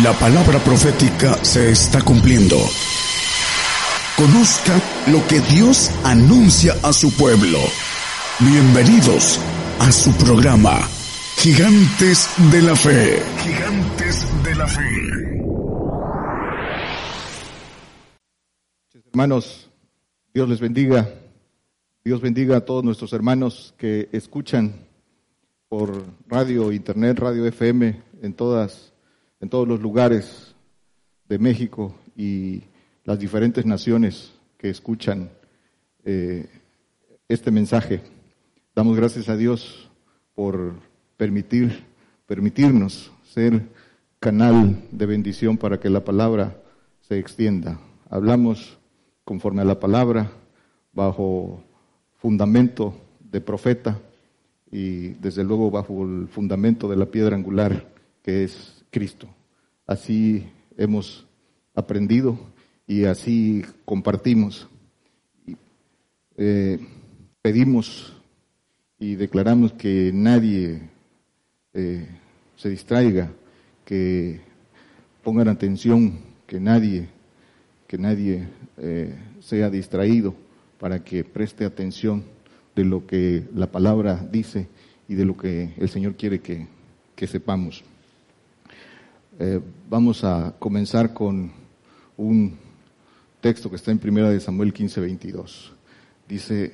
La palabra profética se está cumpliendo. Conozca lo que Dios anuncia a su pueblo. Bienvenidos a su programa, Gigantes de la Fe. Gigantes de la Fe. Hermanos, Dios les bendiga. Dios bendiga a todos nuestros hermanos que escuchan por radio, internet, radio FM, en todas en todos los lugares de México y las diferentes naciones que escuchan eh, este mensaje. Damos gracias a Dios por permitir, permitirnos ser canal de bendición para que la palabra se extienda. Hablamos conforme a la palabra, bajo fundamento de profeta y desde luego bajo el fundamento de la piedra angular que es Cristo. Así hemos aprendido y así compartimos. Eh, pedimos y declaramos que nadie eh, se distraiga, que pongan atención, que nadie, que nadie eh, sea distraído para que preste atención de lo que la palabra dice y de lo que el Señor quiere que sepamos. Eh, vamos a comenzar con un texto que está en primera de Samuel 15, 22. Dice,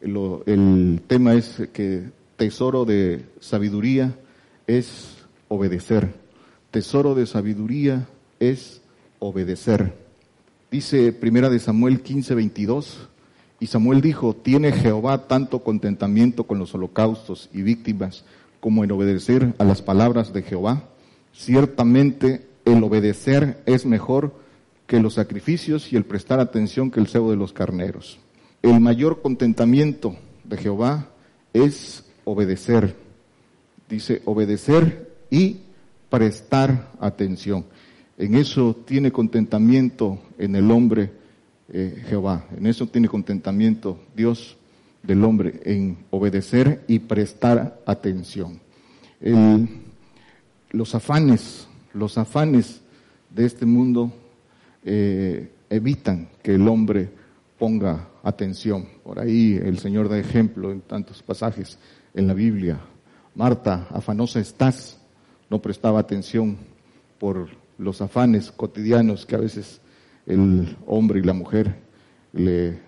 el tema es que tesoro de sabiduría es obedecer. Tesoro de sabiduría es obedecer. Dice primera de Samuel 15, 22. Y Samuel dijo, ¿tiene Jehová tanto contentamiento con los holocaustos y víctimas como en obedecer a las palabras de Jehová? Ciertamente el obedecer es mejor que los sacrificios y el prestar atención que el cebo de los carneros. El mayor contentamiento de Jehová es obedecer. Dice obedecer y prestar atención. En eso tiene contentamiento en el hombre eh, Jehová. En eso tiene contentamiento Dios del hombre, en obedecer y prestar atención. El, los afanes, los afanes de este mundo eh, evitan que el hombre ponga atención. Por ahí el Señor da ejemplo en tantos pasajes en la Biblia. Marta, afanosa estás, no prestaba atención por los afanes cotidianos que a veces el hombre y la mujer le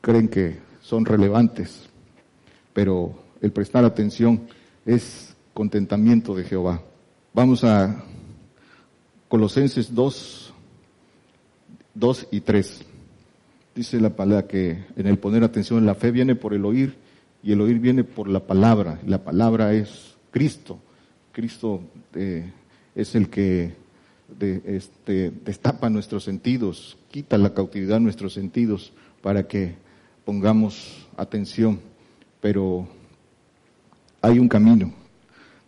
creen que son relevantes, pero el prestar atención es contentamiento de Jehová. Vamos a Colosenses 2, 2 y 3. Dice la palabra que en el poner atención, la fe viene por el oír y el oír viene por la palabra. La palabra es Cristo. Cristo eh, es el que este, destapa nuestros sentidos, quita la cautividad de nuestros sentidos para que pongamos atención. Pero hay un camino.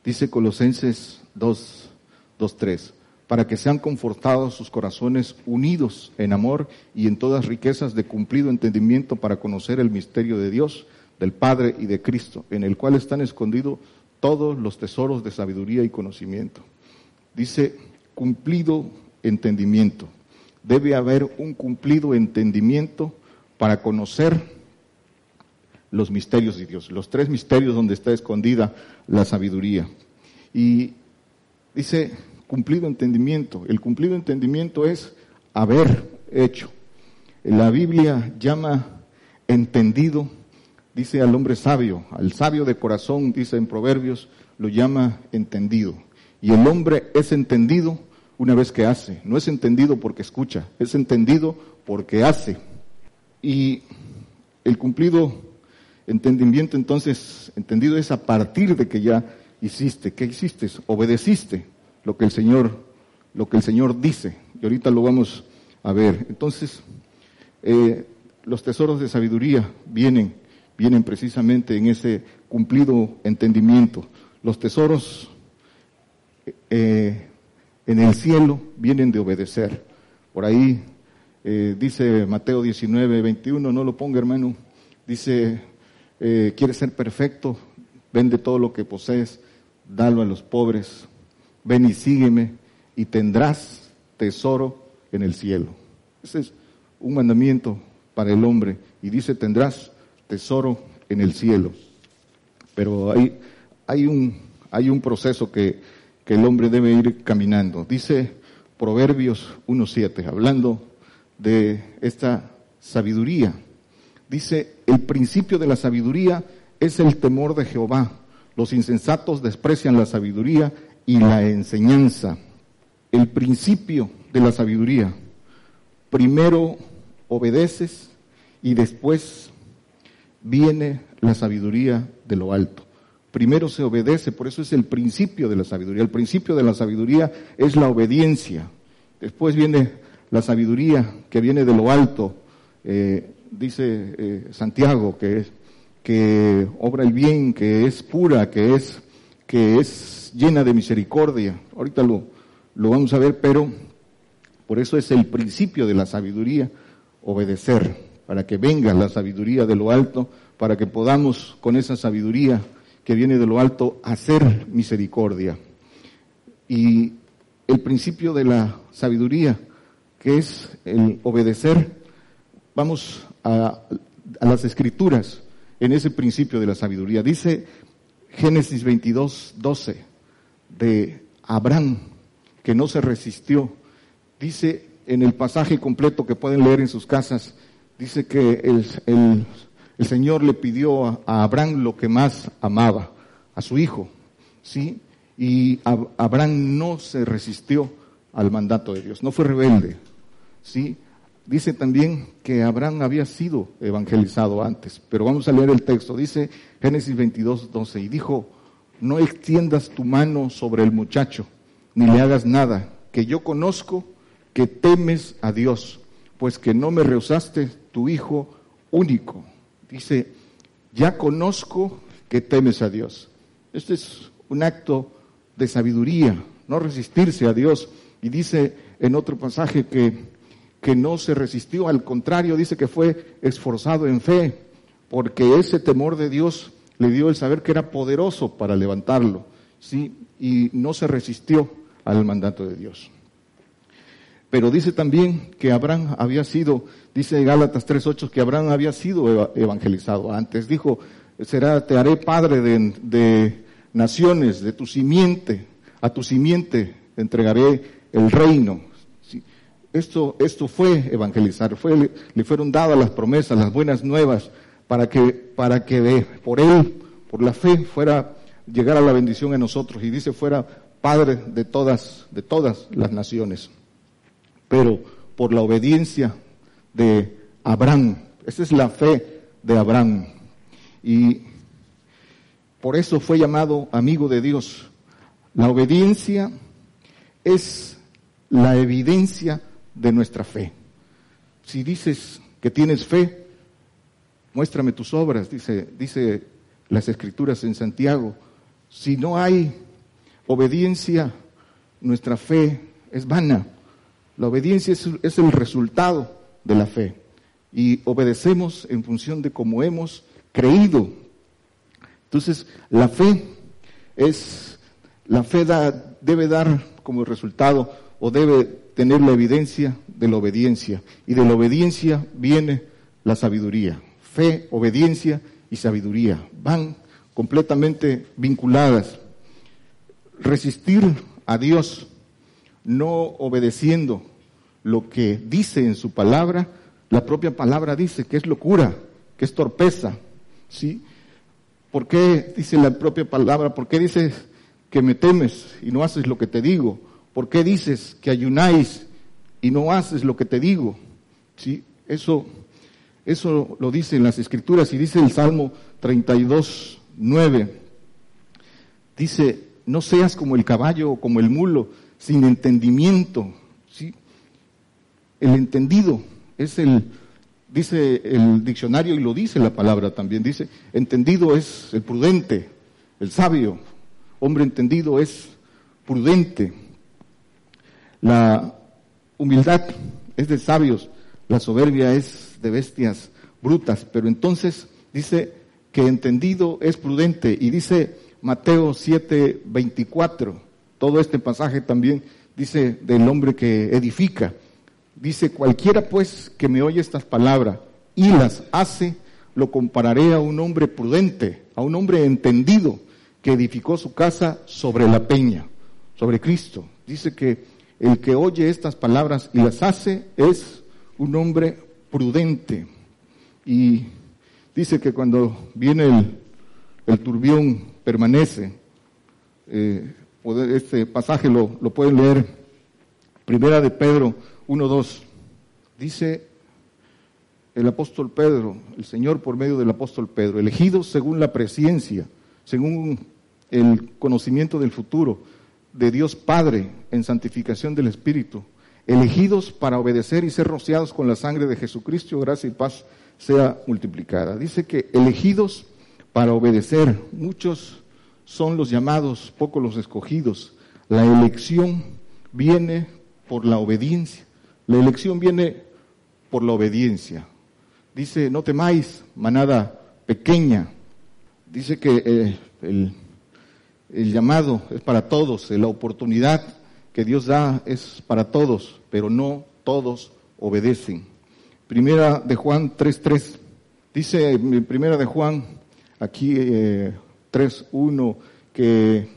Dice Colosenses 2, 2, 3, para que sean confortados sus corazones unidos en amor y en todas riquezas de cumplido entendimiento para conocer el misterio de Dios, del Padre y de Cristo, en el cual están escondidos todos los tesoros de sabiduría y conocimiento. Dice, cumplido entendimiento. Debe haber un cumplido entendimiento para conocer los misterios de Dios, los tres misterios donde está escondida la sabiduría. Y Dice cumplido entendimiento. El cumplido entendimiento es haber hecho. La Biblia llama entendido, dice al hombre sabio, al sabio de corazón, dice en Proverbios, lo llama entendido. Y el hombre es entendido una vez que hace. No es entendido porque escucha, es entendido porque hace. Y el cumplido entendimiento entonces, entendido es a partir de que ya hiciste? ¿Qué hiciste? Obedeciste lo que el Señor, lo que el Señor dice. Y ahorita lo vamos a ver. Entonces, eh, los tesoros de sabiduría vienen, vienen precisamente en ese cumplido entendimiento. Los tesoros eh, en el cielo vienen de obedecer. Por ahí eh, dice Mateo 19, 21, no lo ponga hermano, dice, ¿quieres ser perfecto? Vende todo lo que posees dalo a los pobres, ven y sígueme, y tendrás tesoro en el cielo. Ese es un mandamiento para el hombre y dice tendrás tesoro en el cielo. Pero hay, hay, un, hay un proceso que, que el hombre debe ir caminando. Dice Proverbios 1.7, hablando de esta sabiduría. Dice, el principio de la sabiduría es el temor de Jehová. Los insensatos desprecian la sabiduría y la enseñanza. El principio de la sabiduría. Primero obedeces y después viene la sabiduría de lo alto. Primero se obedece, por eso es el principio de la sabiduría. El principio de la sabiduría es la obediencia. Después viene la sabiduría que viene de lo alto. Eh, dice eh, Santiago que es que obra el bien, que es pura, que es que es llena de misericordia. Ahorita lo, lo vamos a ver, pero por eso es el principio de la sabiduría obedecer, para que venga la sabiduría de lo alto, para que podamos con esa sabiduría que viene de lo alto hacer misericordia. Y el principio de la sabiduría, que es el obedecer, vamos a, a las escrituras en ese principio de la sabiduría. Dice Génesis 22, 12 de Abraham, que no se resistió. Dice en el pasaje completo que pueden leer en sus casas, dice que el, el, Señor le pidió a, a, Abraham lo que más amaba, a su hijo, ¿sí? Y Abraham no se resistió al mandato de Dios, no fue rebelde, ¿sí? Dice también que Abraham había sido evangelizado antes, pero vamos a leer el texto. Dice Génesis 22, 12, y dijo, no extiendas tu mano sobre el muchacho, ni le hagas nada, que yo conozco que temes a Dios, pues que no me rehusaste tu hijo único. Dice, ya conozco que temes a Dios. Este es un acto de sabiduría, no resistirse a Dios. Y dice en otro pasaje que que no se resistió, al contrario, dice que fue esforzado en fe, porque ese temor de Dios le dio el saber que era poderoso para levantarlo, ¿sí? Y no se resistió al mandato de Dios. Pero dice también que Abraham había sido, dice Gálatas 3.8, que Abraham había sido evangelizado antes. Dijo, será, te haré padre de, de naciones, de tu simiente, a tu simiente entregaré el reino. Esto, esto fue evangelizar, fue, le fueron dadas las promesas, las buenas nuevas, para que, para que por él, por la fe, fuera llegar a la bendición en nosotros. Y dice, fuera padre de todas, de todas las naciones. Pero por la obediencia de Abraham, esa es la fe de Abraham. Y por eso fue llamado amigo de Dios. La obediencia es la evidencia de nuestra fe. Si dices que tienes fe, muéstrame tus obras, dice, dice las escrituras en Santiago. Si no hay obediencia, nuestra fe es vana. La obediencia es, es el resultado de la fe. Y obedecemos en función de cómo hemos creído. Entonces, la fe es, la fe da, debe dar como resultado o debe tener la evidencia de la obediencia. Y de la obediencia viene la sabiduría. Fe, obediencia y sabiduría van completamente vinculadas. Resistir a Dios no obedeciendo lo que dice en su palabra, la propia palabra dice que es locura, que es torpeza. ¿Sí? ¿Por qué dice la propia palabra? ¿Por qué dices que me temes y no haces lo que te digo? ¿Por qué dices que ayunáis y no haces lo que te digo? ¿Sí? Eso, eso lo dice en las escrituras y dice el Salmo 32, 9. Dice, no seas como el caballo o como el mulo, sin entendimiento. ¿sí? El entendido es el, dice el diccionario y lo dice la palabra también, dice, entendido es el prudente, el sabio, hombre entendido es prudente. La humildad es de sabios, la soberbia es de bestias brutas, pero entonces dice que entendido es prudente y dice Mateo 7, 24, todo este pasaje también dice del hombre que edifica. Dice, cualquiera pues que me oye estas palabras y las hace, lo compararé a un hombre prudente, a un hombre entendido, que edificó su casa sobre la peña, sobre Cristo. Dice que el que oye estas palabras y las hace es un hombre prudente. Y dice que cuando viene el, turbión, permanece. Eh, este pasaje lo, pueden leer. Primera de Pedro 1.2. Dice el apóstol Pedro, el Señor por medio del apóstol Pedro, elegidos según la presciencia, según el conocimiento del futuro de Dios Padre en santificación del Espíritu, elegidos para obedecer y ser rociados con la sangre de Jesucristo, gracia y paz sea multiplicada. Dice que elegidos para obedecer, muchos son los llamados, pocos los escogidos. La elección viene por la obediencia. La elección viene por la obediencia. Dice, no temáis, manada pequeña. Dice que eh, el, el llamado es para todos, la oportunidad que Dios da es para todos, pero no todos obedecen. Primera de Juan 3.3. Dice primera de Juan, aquí eh, 3.1, que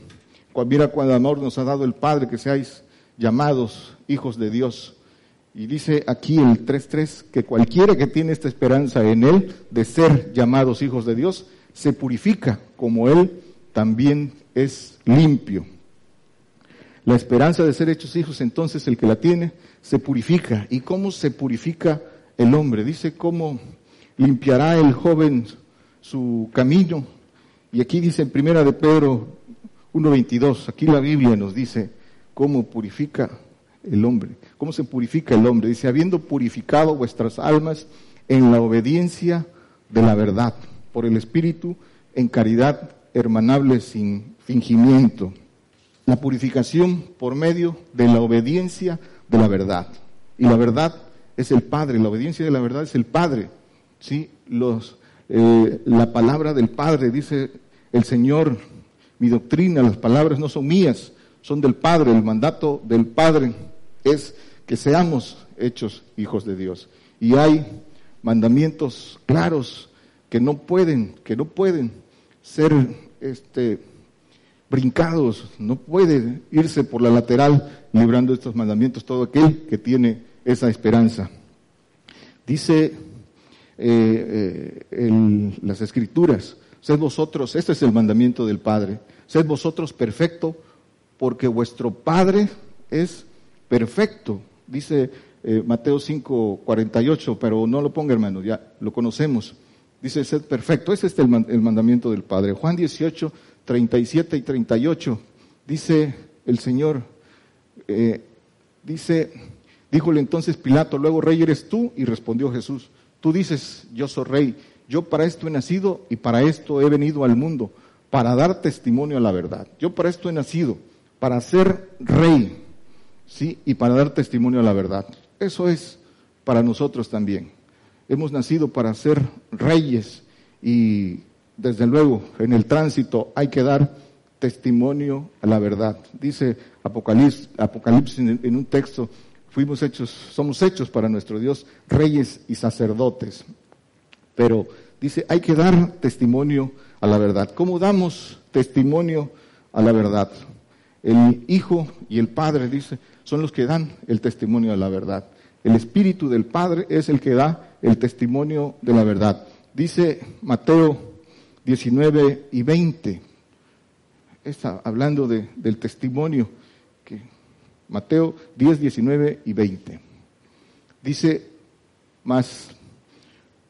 mira cuando amor nos ha dado el Padre, que seáis llamados hijos de Dios. Y dice aquí el 3.3 que cualquiera que tiene esta esperanza en Él de ser llamados hijos de Dios, se purifica como Él también es limpio. La esperanza de ser hechos hijos, entonces el que la tiene, se purifica. ¿Y cómo se purifica el hombre. Dice cómo limpiará el joven su camino. Y aquí dice en primera de Pedro 1.22, aquí la Biblia nos dice cómo purifica el hombre, cómo se purifica el hombre. Dice, habiendo purificado vuestras almas en la obediencia de la verdad, por el Espíritu, en caridad hermanable sin fingimiento. La purificación por medio de la obediencia de la verdad. Y la verdad es el Padre, la obediencia de la verdad es el Padre. ¿sí? Los, eh, la palabra del Padre, dice el Señor, mi doctrina, las palabras no son mías, son del Padre. El mandato del Padre es que seamos hechos hijos de Dios. Y hay mandamientos claros que no pueden, que no pueden ser este, brincados, no puede irse por la lateral librando estos mandamientos todo aquel que tiene esa esperanza. Dice eh, eh, las escrituras, sed vosotros, este es el mandamiento del Padre, sed vosotros perfecto porque vuestro Padre es perfecto. Dice eh, Mateo 5, 48, pero no lo ponga hermano, ya lo conocemos. Dice, sed perfecto, ese es el, mandamiento del Padre. Juan 18, 37 y 38, dice el Señor, dice, Díjole entonces Pilato, luego rey eres tú, y respondió Jesús, tú dices, yo soy rey, yo para esto he nacido y para esto he venido al mundo, para dar testimonio a la verdad. Yo para esto he nacido, para ser rey, ¿sí? Y para dar testimonio a la verdad. Eso es para nosotros también. Hemos nacido para ser reyes y desde luego en el tránsito hay que dar testimonio a la verdad. Dice Apocalipsis, en un texto, fuimos hechos, somos hechos para nuestro Dios reyes y sacerdotes. Pero dice, hay que dar testimonio a la verdad. ¿Cómo damos testimonio a la verdad? El Hijo y el Padre, dice, son los que dan el testimonio a la verdad. El Espíritu del Padre es el que da el testimonio de la verdad. Dice Mateo 19 y 20, está hablando del testimonio Mateo 10, 19 y 20. Dice, mas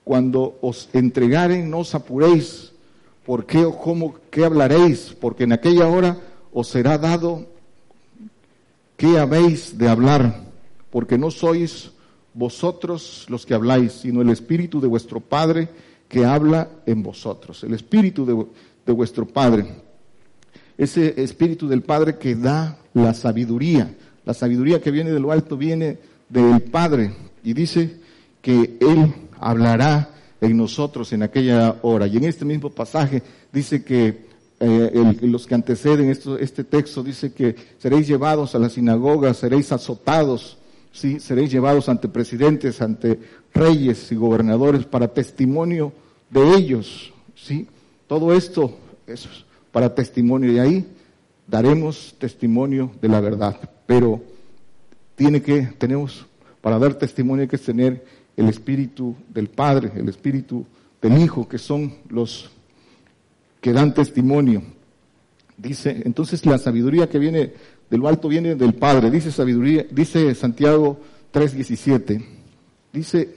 cuando os entregaren no os apuréis, ¿por qué o cómo, qué hablaréis? Porque en aquella hora os será dado qué habéis de hablar, porque no sois vosotros los que habláis, sino el Espíritu de vuestro Padre que habla en vosotros, el Espíritu de, vuestro Padre, ese Espíritu del Padre que da la sabiduría, la sabiduría que viene de lo alto viene del Padre. Y dice que Él hablará en nosotros en aquella hora. Y en este mismo pasaje dice que eh, los que anteceden esto, este texto, dice que seréis llevados a la sinagoga, seréis azotados, ¿sí? seréis llevados ante presidentes, ante reyes y gobernadores para testimonio de ellos. ¿sí? Todo esto es para testimonio y ahí daremos testimonio de la verdad. Pero tiene que, tenemos, para dar testimonio hay que tener el espíritu del Padre, el espíritu del Hijo, que son los que dan testimonio. Dice, entonces la sabiduría que viene de lo alto viene del Padre, dice sabiduría, dice Santiago 3:17. Dice,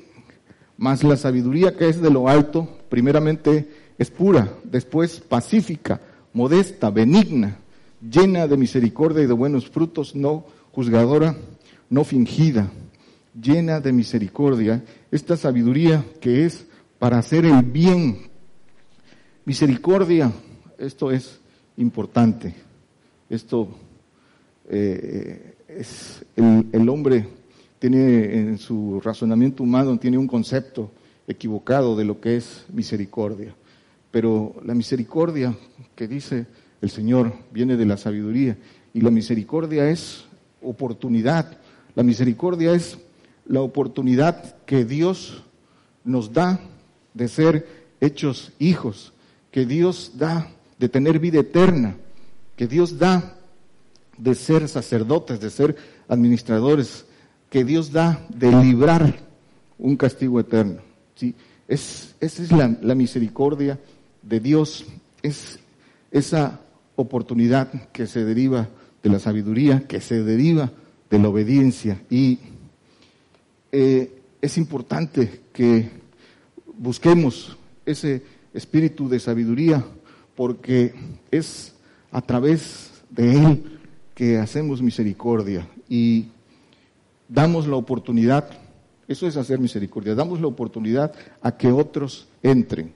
mas la sabiduría que es de lo alto, primeramente es pura, después pacífica, modesta, benigna, llena de misericordia y de buenos frutos, no juzgadora, no fingida, llena de misericordia, esta sabiduría que es para hacer el bien. Misericordia, esto es importante. Esto eh, es el, el, hombre tiene en su razonamiento humano tiene un concepto equivocado de lo que es misericordia. Pero la misericordia que dice el Señor viene de la sabiduría y la misericordia es oportunidad. La misericordia es la oportunidad que Dios nos da de ser hechos hijos, que Dios da de tener vida eterna, que Dios da de ser sacerdotes, de ser administradores, que Dios da de librar un castigo eterno. ¿sí? Es, esa es la, la misericordia de Dios, es esa oportunidad que se deriva de la sabiduría, que se deriva de la obediencia. Y eh, es importante que busquemos ese espíritu de sabiduría porque es a través de él que hacemos misericordia y damos la oportunidad, eso es hacer misericordia, damos la oportunidad a que otros entren.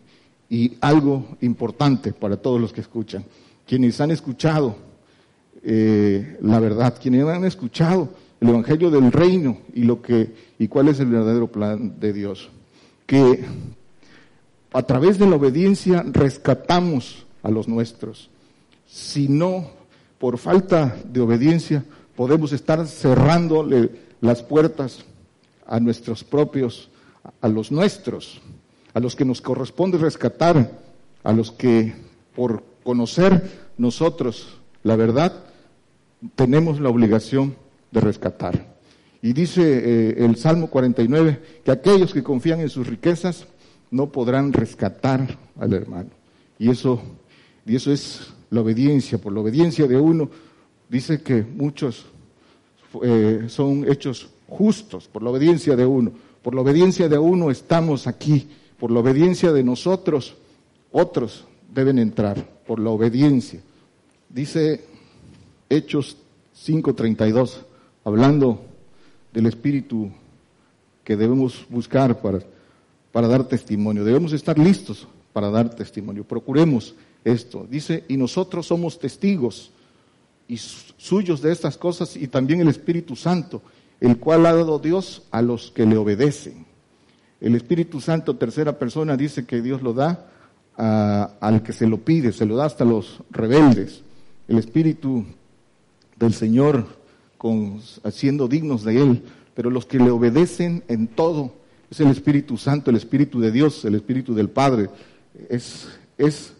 Y algo importante para todos los que escuchan, quienes han escuchado eh, la verdad, quienes han escuchado el evangelio del reino y lo que y cuál es el verdadero plan de Dios, que a través de la obediencia rescatamos a los nuestros. Si no, por falta de obediencia, podemos estar cerrándole las puertas a nuestros propios, a los nuestros, a los que nos corresponde rescatar, a los que por conocer nosotros la verdad, tenemos la obligación de rescatar. Y dice eh, el Salmo 49 que aquellos que confían en sus riquezas no podrán rescatar al hermano. Y eso, y eso es la obediencia. Por la obediencia de uno, dice que muchos eh, son hechos justos, por la obediencia de uno. Por la obediencia de uno estamos aquí. Por la obediencia de nosotros, otros deben entrar. Por la obediencia. Dice Hechos 5.32, hablando del espíritu que debemos buscar para, para dar testimonio. Debemos estar listos para dar testimonio. Procuremos esto. Dice, y nosotros somos testigos y suyos de estas cosas y también el Espíritu Santo, el cual ha dado Dios a los que le obedecen. El Espíritu Santo, tercera persona, dice que Dios lo da al que se lo pide, se lo da hasta los rebeldes. El Espíritu del Señor con, siendo dignos de Él, pero los que le obedecen en todo es el Espíritu Santo, el Espíritu de Dios, el Espíritu del Padre. Es, es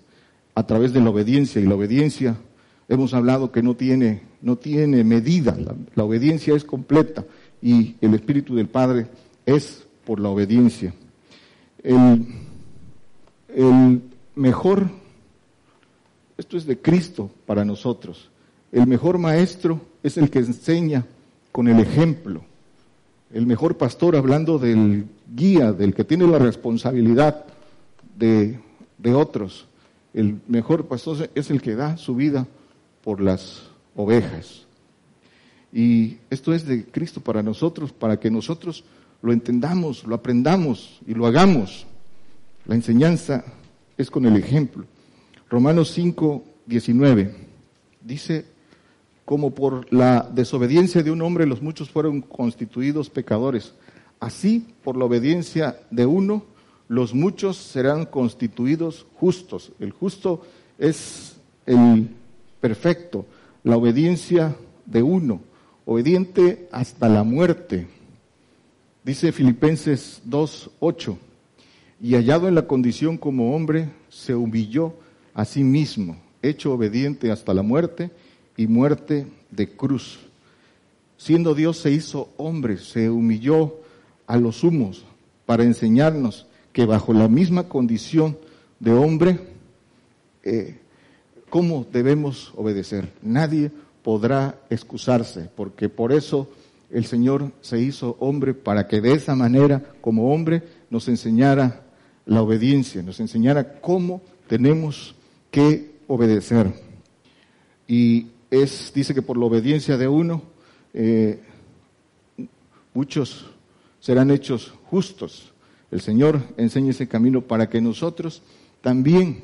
a través de la obediencia y la obediencia hemos hablado que no tiene, no tiene medida, la, obediencia es completa y el Espíritu del Padre es por la obediencia. El, el mejor, esto es de Cristo para nosotros, el mejor maestro es el que enseña con el ejemplo. El mejor pastor, hablando del guía, del que tiene la responsabilidad de, de otros, el mejor pastor es el que da su vida por las ovejas. Y esto es de Cristo para nosotros, para que nosotros lo entendamos, lo aprendamos y lo hagamos. La enseñanza es con el ejemplo. Romanos 5, 19 dice, como por la desobediencia de un hombre los muchos fueron constituidos pecadores, así por la obediencia de uno los muchos serán constituidos justos. El justo es, el perfecto, la obediencia de uno, obediente hasta la muerte. Dice Filipenses 2.8, y hallado en la condición como hombre, se humilló a sí mismo, hecho obediente hasta la muerte y muerte de cruz. Siendo Dios se hizo hombre, se humilló a los humos para enseñarnos que bajo la misma condición de hombre, eh, ¿cómo debemos obedecer? Nadie podrá excusarse, porque por eso el Señor se hizo hombre para que de esa manera, como hombre, nos enseñara la obediencia, nos enseñara cómo tenemos que obedecer. Y es, dice que por la obediencia de uno, eh, muchos serán hechos justos. El Señor enseña ese camino para que nosotros también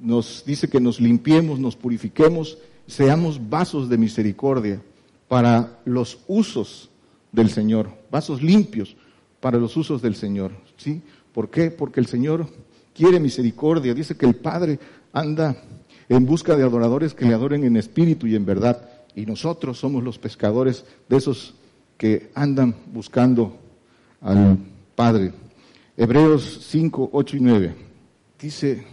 nos dice que nos limpiemos, nos purifiquemos, seamos vasos de misericordia para los usos del Señor, vasos limpios para los usos del Señor. ¿Sí? ¿Por qué? Porque el Señor quiere misericordia. Dice que el Padre anda en busca de adoradores que le adoren en espíritu y en verdad. Y nosotros somos los pescadores de esos que andan buscando al Padre. Hebreos 5, 8 y 9. Dice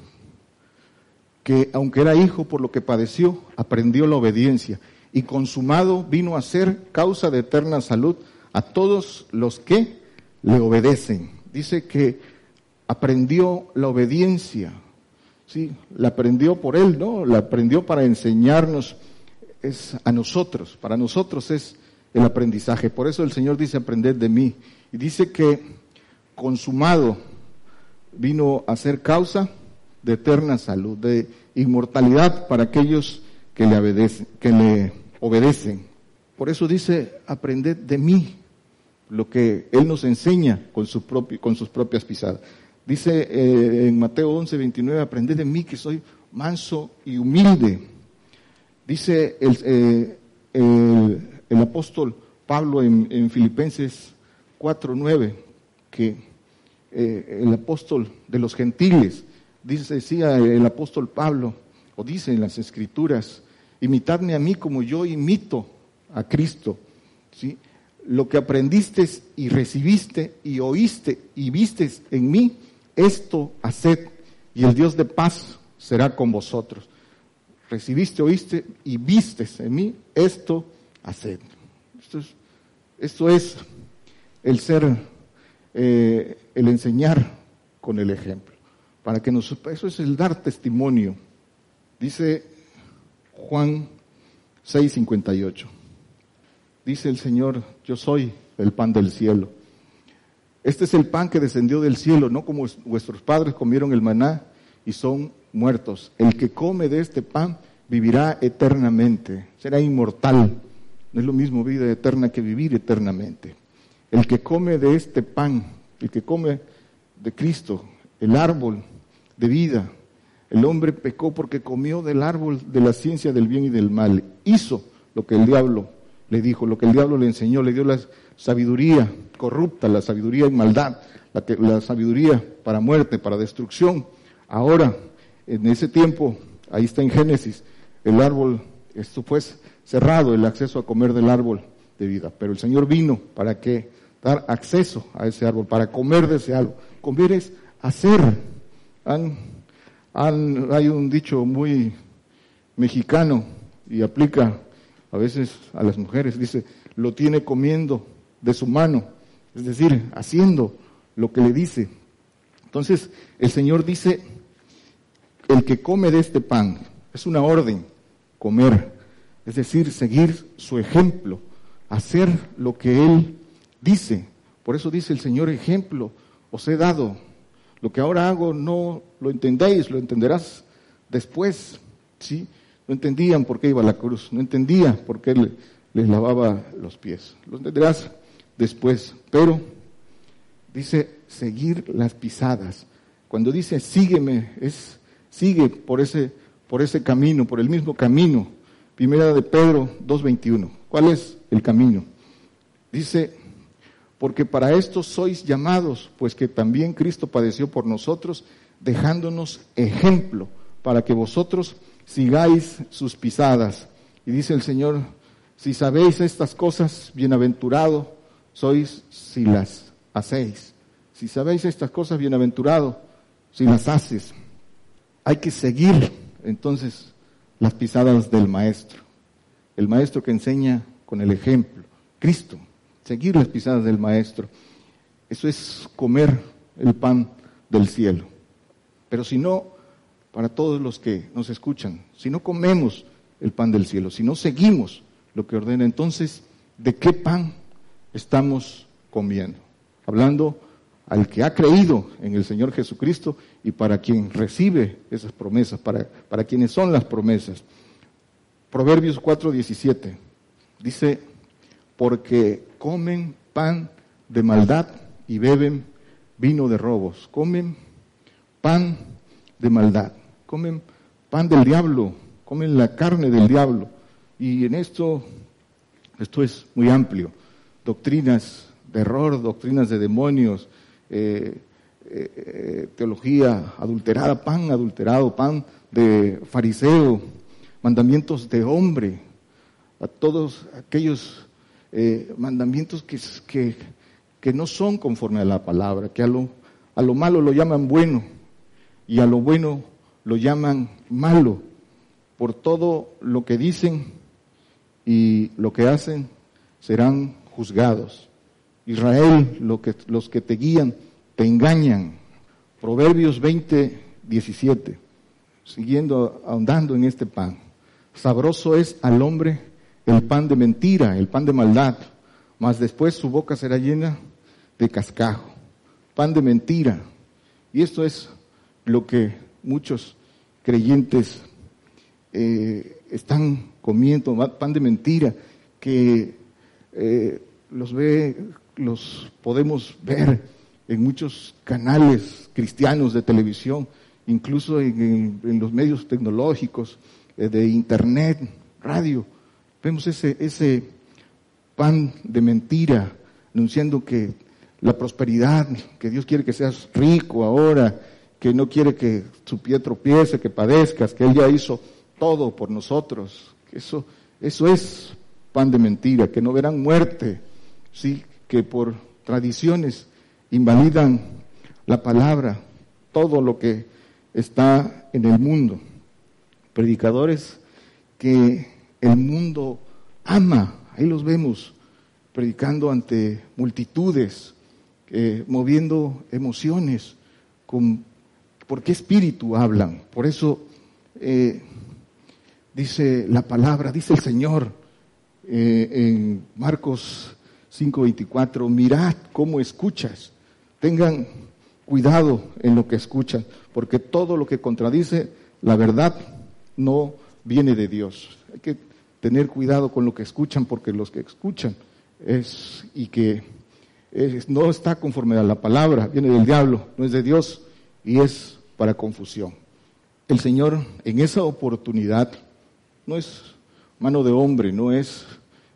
que aunque era hijo por lo que padeció, aprendió la obediencia y consumado vino a ser causa de eterna salud a todos los que le obedecen. Dice que aprendió la obediencia, sí, la aprendió por él, ¿no? La aprendió para enseñarnos es a nosotros, para nosotros es el aprendizaje. Por eso el Señor dice aprended de mí y dice que consumado vino a ser causa de eterna salud, de inmortalidad para aquellos que le obedecen. Que le obedecen. Por eso dice, aprended de mí lo que Él nos enseña con, su propio, con sus propias pisadas. Dice eh, en Mateo 11, 29, aprended de mí que soy manso y humilde. Dice el, eh, apóstol Pablo en, en Filipenses 4, 9, que eh, el apóstol de los gentiles, dice, decía el apóstol Pablo, o dice en las escrituras, imitadme a mí como yo imito a Cristo. ¿sí? Lo que aprendiste y recibiste y oíste y vistes en mí, esto haced y el Dios de paz será con vosotros. Recibiste, oíste y vistes en mí, esto haced. Esto es, esto es el ser, eh, el enseñar con el ejemplo. Para que nos, eso es el dar testimonio. Dice Juan 6:58. Dice el Señor, yo soy el pan del cielo. Este es el pan que descendió del cielo, no como vuestros padres comieron el maná y son muertos. El que come de este pan vivirá eternamente, será inmortal. No es lo mismo vida eterna que vivir eternamente. El que come de este pan, el que come de Cristo, el árbol de vida, el hombre pecó porque comió del árbol de la ciencia del bien y del mal. Hizo lo que el diablo le dijo, lo que el diablo le enseñó, le dio la sabiduría corrupta, la sabiduría en maldad, la, la sabiduría para muerte, para destrucción. Ahora, en ese tiempo, ahí está en Génesis, el árbol, esto fue cerrado, el acceso a comer del árbol de vida. Pero el Señor vino para que dar acceso a ese árbol, para comer de ese árbol. Comer es hacer. Hay un dicho muy mexicano y aplica a veces a las mujeres, dice, lo tiene comiendo de su mano, es decir, haciendo lo que le dice. Entonces, el Señor dice, el que come de este pan, es una orden, comer, es decir, seguir su ejemplo, hacer lo que Él dice. Por eso dice el Señor, ejemplo os he dado lo que ahora hago no lo entendéis, lo entenderás después. ¿sí? No entendían por qué iba a la cruz, no entendían por qué les lavaba los pies. Lo entenderás después. Pero dice seguir las pisadas. Cuando dice sígueme, es sigue por ese, por ese camino, por el mismo camino. Primera de Pedro 2.21. ¿Cuál es el camino? Dice, porque para esto sois llamados, pues que también Cristo padeció por nosotros, dejándonos ejemplo, para que vosotros, sigáis sus pisadas. Y dice el Señor, si sabéis estas cosas, bienaventurado sois si las hacéis. Si sabéis estas cosas, bienaventurado si las haces. Hay que seguir entonces las pisadas del Maestro. El Maestro que enseña con el ejemplo. Cristo. Seguir las pisadas del Maestro. Eso es comer el pan del cielo. Pero si no, para todos los que nos escuchan, si no comemos el pan del cielo, si no seguimos lo que ordena, entonces, ¿de qué pan estamos comiendo? Hablando al que ha creído en el Señor Jesucristo y para quien recibe esas promesas, para, para quienes son las promesas. Proverbios 4:17 dice, porque comen pan de maldad y beben vino de robos, comen pan de maldad, comen pan del diablo, comen la carne del diablo. Y en esto, esto es muy amplio, doctrinas de error, doctrinas de demonios, eh, eh, teología adulterada, pan adulterado, pan de fariseo, mandamientos de hombre, a todos aquellos eh, mandamientos que, que, no son conforme a la palabra, que a lo, a lo malo lo llaman bueno y a lo bueno lo llaman malo por todo lo que dicen y lo que hacen serán juzgados. Israel, lo que, los que te guían, te engañan. Proverbios 20, 17, siguiendo, ahondando en este pan. Sabroso es al hombre el pan de mentira, el pan de maldad, mas después su boca será llena de cascajo. Pan de mentira. Y esto es lo que muchos creyentes eh, están comiendo, pan de mentira, que eh, los ve, los podemos ver en muchos canales cristianos de televisión, incluso en, los medios tecnológicos, eh, de internet, radio. Vemos ese, ese pan de mentira anunciando que la prosperidad, que Dios quiere que seas rico ahora, que no quiere que su pie tropiece, que padezcas, que Él ya hizo todo por nosotros. Eso, eso es pan de mentira, que no verán muerte, sí, que por tradiciones invalidan la palabra, todo lo que está en el mundo. Predicadores que el mundo ama, ahí los vemos predicando ante multitudes, eh, moviendo emociones, con ¿Por qué espíritu hablan? Por eso eh, dice la palabra, dice el Señor eh, en Marcos 5:24, mirad cómo escuchas, tengan cuidado en lo que escuchan, porque todo lo que contradice la verdad no viene de Dios. Hay que tener cuidado con lo que escuchan, porque los que escuchan es y que no está conforme a la palabra, viene del diablo, no es de Dios y es para confusión. El Señor en esa oportunidad no es mano de hombre, no es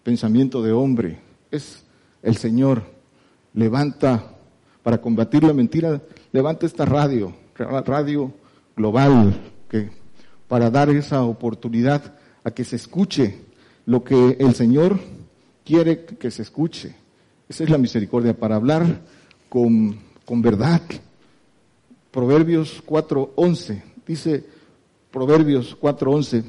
pensamiento de hombre, es el Señor levanta para combatir la mentira, levanta esta radio, radio global, que para dar esa oportunidad a que se escuche lo que el Señor quiere que se escuche. Esa es la misericordia, para hablar con, con verdad, Proverbios 4.11. Dice Proverbios 4.11,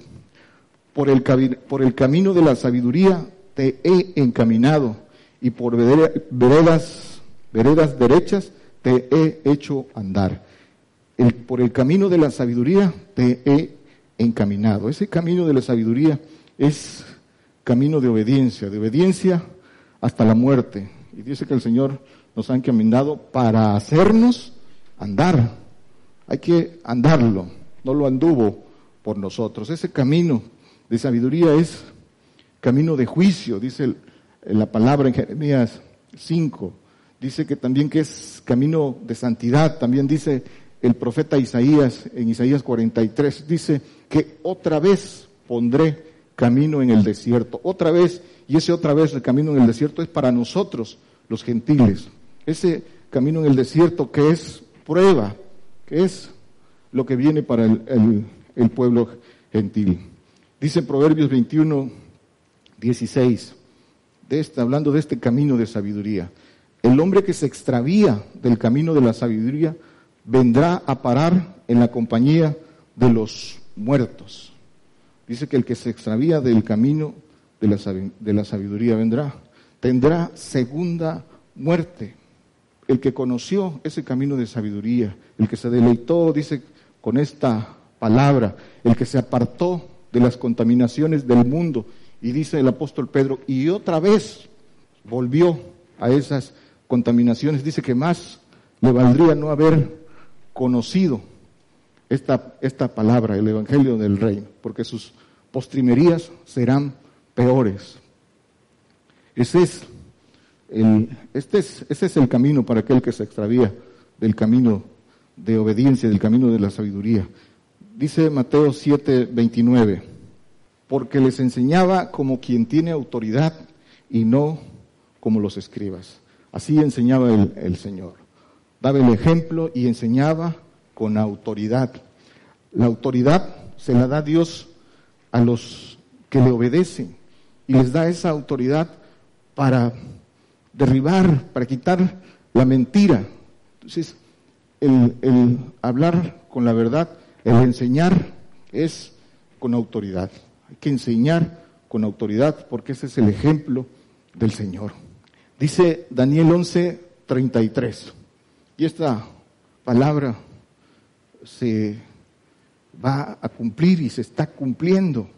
por el, por el camino de la sabiduría te he encaminado y por veredas, veredas derechas te he hecho andar. Por el camino de la sabiduría te he encaminado. Ese camino de la sabiduría es camino de obediencia, de obediencia hasta la muerte. Y dice que el Señor nos ha encaminado para hacernos andar. Hay que andarlo, no lo anduvo por nosotros. Ese camino de sabiduría es camino de juicio, dice la palabra en Jeremías 5. Dice que también que es camino de santidad, también dice el profeta Isaías en Isaías 43, dice que otra vez pondré camino en el desierto, otra vez, y ese otra vez el camino en el desierto es para nosotros, los gentiles. Ese camino en el desierto que es prueba, que es lo que viene para el, pueblo gentil. Dice Proverbios 21, 16, de esta, hablando de este camino de sabiduría. El hombre que se extravía del camino de la sabiduría vendrá a parar en la compañía de los muertos. Dice que el que se extravía del camino de la, de la sabiduría vendrá, tendrá segunda muerte. El que conoció ese camino de sabiduría, el que se deleitó, dice, con esta palabra, el que se apartó de las contaminaciones del mundo, y dice el apóstol Pedro, y otra vez volvió a esas contaminaciones, dice que más le valdría no haber conocido esta, esta palabra, el Evangelio del Reino, porque sus postrimerías serán peores. Ese es el, este es, ese es el camino para aquel que se extravía del camino de obediencia, del camino de la sabiduría. Dice Mateo 7, 29, porque les enseñaba como quien tiene autoridad y no como los escribas. Así enseñaba el, el Señor. Daba el ejemplo y enseñaba con autoridad. La autoridad se la da Dios a los que le obedecen y les da esa autoridad para derribar, para quitar la mentira. Entonces, el, hablar con la verdad, el enseñar es con autoridad. Hay que enseñar con autoridad porque ese es el ejemplo del Señor. Dice Daniel 11, 33. Y esta palabra se va a cumplir y se está cumpliendo.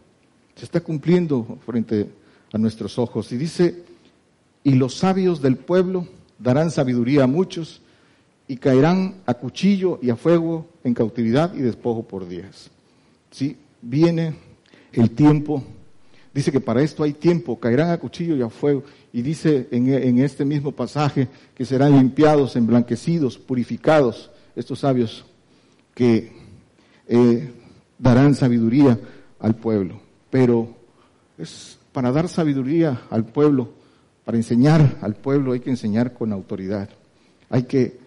Se está cumpliendo frente a nuestros ojos. Y dice, y los sabios del pueblo darán sabiduría a muchos y caerán a cuchillo y a fuego en cautividad y despojo por días. ¿Sí? Viene el tiempo, dice que para esto hay tiempo, caerán a cuchillo y a fuego, y dice en, este mismo pasaje que serán limpiados, emblanquecidos, purificados, estos sabios que eh, darán sabiduría al pueblo. Pero es para dar sabiduría al pueblo, para enseñar al pueblo hay que enseñar con autoridad. Hay que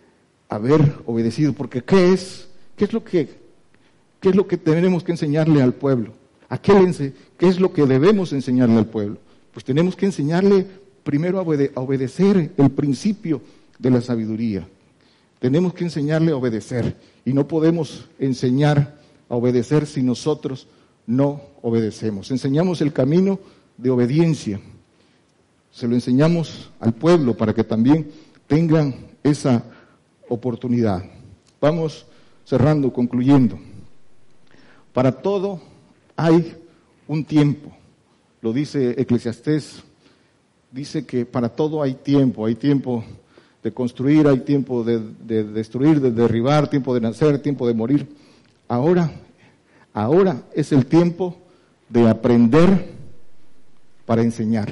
haber obedecido, porque ¿qué es? ¿Qué es lo que, qué es lo que tenemos que enseñarle al pueblo? ¿A qué, le, qué es lo que debemos enseñarle al pueblo? Pues tenemos que enseñarle primero a, obedecer el principio de la sabiduría. Tenemos que enseñarle a obedecer y no podemos enseñar a obedecer si nosotros no obedecemos. Enseñamos el camino de obediencia. Se lo enseñamos al pueblo para que también tengan esa oportunidad. Vamos cerrando, concluyendo. Para todo hay un tiempo. Lo dice Eclesiastés. Dice que para todo hay tiempo. Hay tiempo de construir, hay tiempo de, de destruir, de derribar, tiempo de nacer, tiempo de morir. Ahora, ahora es el tiempo de aprender para enseñar,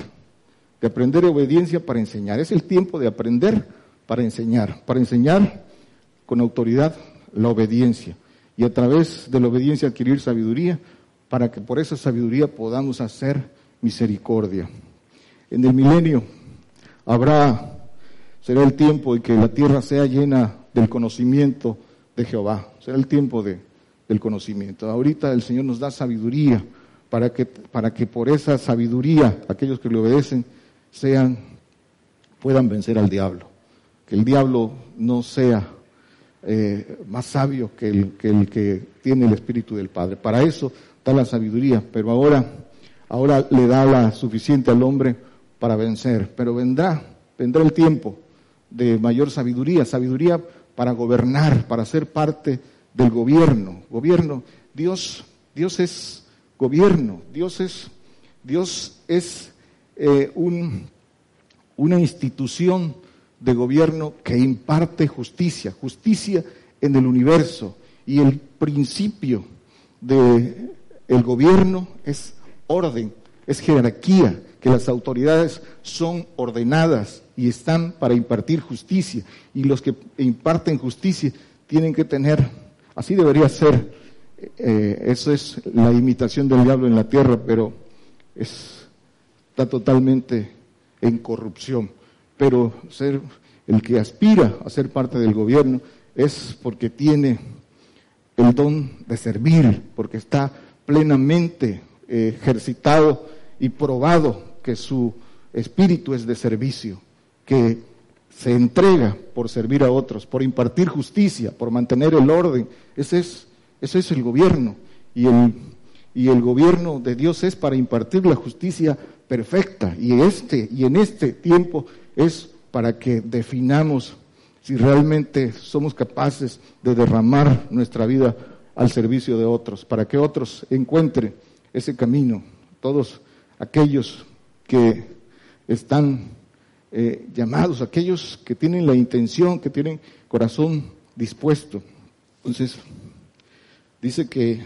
de aprender obediencia para enseñar. Es el tiempo de aprender para enseñar, para enseñar con autoridad la obediencia y a través de la obediencia adquirir sabiduría para que por esa sabiduría podamos hacer misericordia. En el milenio habrá, será el tiempo de que la tierra sea llena del conocimiento de Jehová, será el tiempo de, del conocimiento. Ahorita el Señor nos da sabiduría para que, para que por esa sabiduría aquellos que le obedecen sean, puedan vencer al diablo que el diablo no sea eh, más sabio que el, que el, que tiene el Espíritu del Padre. Para eso da la sabiduría, pero ahora, ahora le da la suficiente al hombre para vencer. Pero vendrá, vendrá el tiempo de mayor sabiduría, sabiduría para gobernar, para ser parte del gobierno. Gobierno, Dios, Dios es gobierno, Dios es, Dios es eh, un, una institución de gobierno que imparte justicia, justicia en el universo. Y el principio del el gobierno es orden, es jerarquía, que las autoridades son ordenadas y están para impartir justicia. Y los que imparten justicia tienen que tener, así debería ser, eh, eso es la imitación del diablo en la tierra, pero está totalmente en corrupción pero ser el que aspira a ser parte del gobierno es porque tiene el don de servir, porque está plenamente eh, ejercitado y probado que su espíritu es de servicio, que se entrega por servir a otros, por impartir justicia, por mantener el orden. Ese es, ese es el gobierno. Y el, y el gobierno de Dios es para impartir la justicia perfecta. Y este, y en este tiempo es para que definamos si realmente somos capaces de derramar nuestra vida al servicio de otros, para que otros encuentren ese camino. Todos aquellos que están eh, llamados, aquellos que tienen la intención, que tienen corazón dispuesto. Entonces, dice que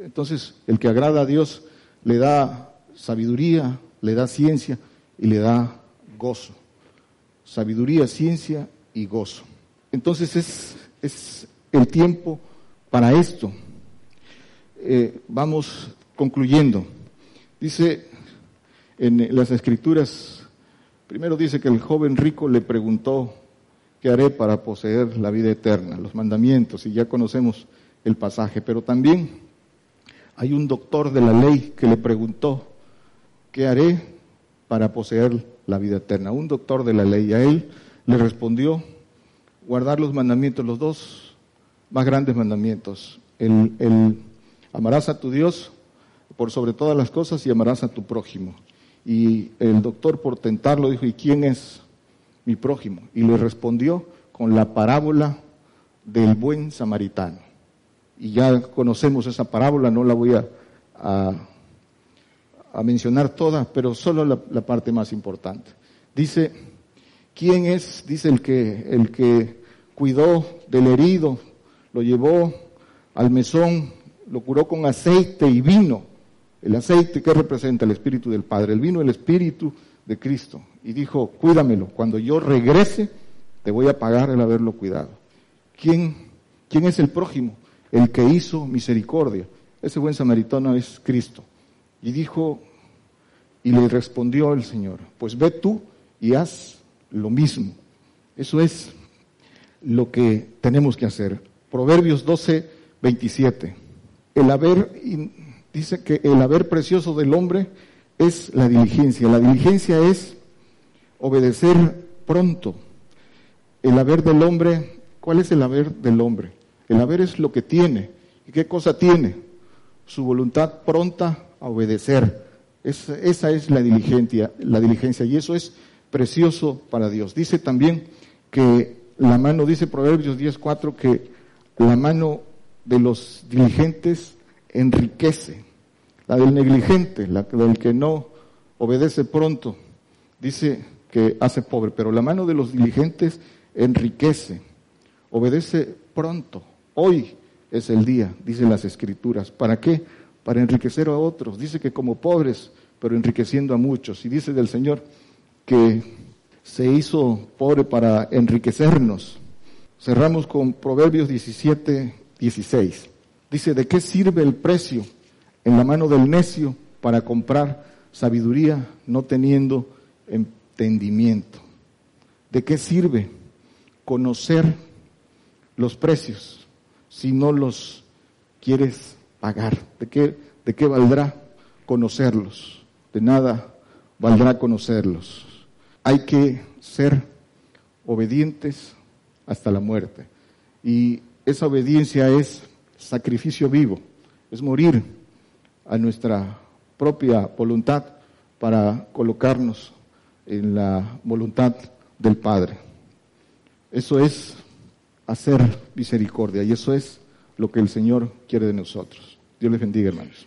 entonces el que agrada a Dios le da sabiduría, le da ciencia y le da gozo. Sabiduría, ciencia y gozo. Entonces es, es el tiempo para esto. Eh, vamos concluyendo. Dice en las escrituras, primero dice que el joven rico le preguntó, ¿qué haré para poseer la vida eterna? Los mandamientos, y ya conocemos el pasaje, pero también hay un doctor de la ley que le preguntó, ¿qué haré para poseer la vida eterna? Un doctor de la ley, a él le respondió, guardar los mandamientos, los dos más grandes mandamientos, el, el amarás a tu Dios por sobre todas las cosas y amarás a tu prójimo. Y el doctor por tentarlo dijo, ¿y quién es mi prójimo? Y le respondió con la parábola del buen samaritano. Y ya conocemos esa parábola, no la voy a, mencionar toda, pero solo la, la, parte más importante. Dice, ¿quién es? Dice el que, el que cuidó del herido, lo llevó al mesón, lo curó con aceite y vino el aceite que representa el Espíritu del Padre, el vino el Espíritu de Cristo. Y dijo, cuídamelo, cuando yo regrese te voy a pagar el haberlo cuidado. ¿Quién, quién es el prójimo? El que hizo misericordia. Ese buen samaritano es Cristo. Y dijo, y le respondió el Señor, pues ve tú y haz lo mismo. Eso es lo que tenemos que hacer. Proverbios 12, 27. El haber dice que el haber precioso del hombre es la diligencia. La diligencia es obedecer pronto. El haber del hombre, ¿cuál es el haber del hombre? El haber es lo que tiene. ¿Y qué cosa tiene? Su voluntad pronta a obedecer. esa es la diligencia, la diligencia y eso es precioso para Dios. Dice también que la mano, dice Proverbios 10.4, que la mano de los diligentes enriquece. La del negligente, la del que no obedece pronto, dice que hace pobre, pero la mano de los diligentes enriquece, obedece pronto. Hoy es el día, dicen las escrituras. ¿Para qué? Para enriquecer a otros. Dice que como pobres, pero enriqueciendo a muchos. Y dice del Señor que se hizo pobre para enriquecernos. Cerramos con Proverbios 17, 16. Dice, ¿de qué sirve el precio en la mano del necio para comprar sabiduría no teniendo entendimiento? ¿De qué sirve conocer los precios si no los quieres pagar? ¿De qué, valdrá conocerlos? De nada valdrá conocerlos. Hay que ser obedientes hasta la muerte. Y esa obediencia es sacrificio vivo, es morir a nuestra propia voluntad para colocarnos en la voluntad del Padre. Eso es hacer misericordia y eso es lo que el Señor quiere de nosotros. Dios les bendiga, hermanos.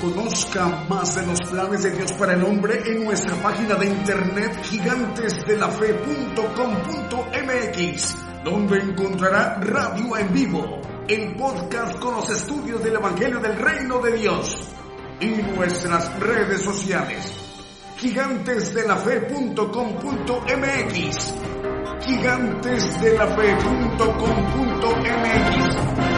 Conozca más de los planes de Dios para el hombre en nuestra página de internet gigantesdelafe.com.mx donde encontrará radio en vivo, el podcast con los estudios del Evangelio del Reino de Dios y nuestras redes sociales gigantesdelafe.com.mx gigantesdelafe.com.mx.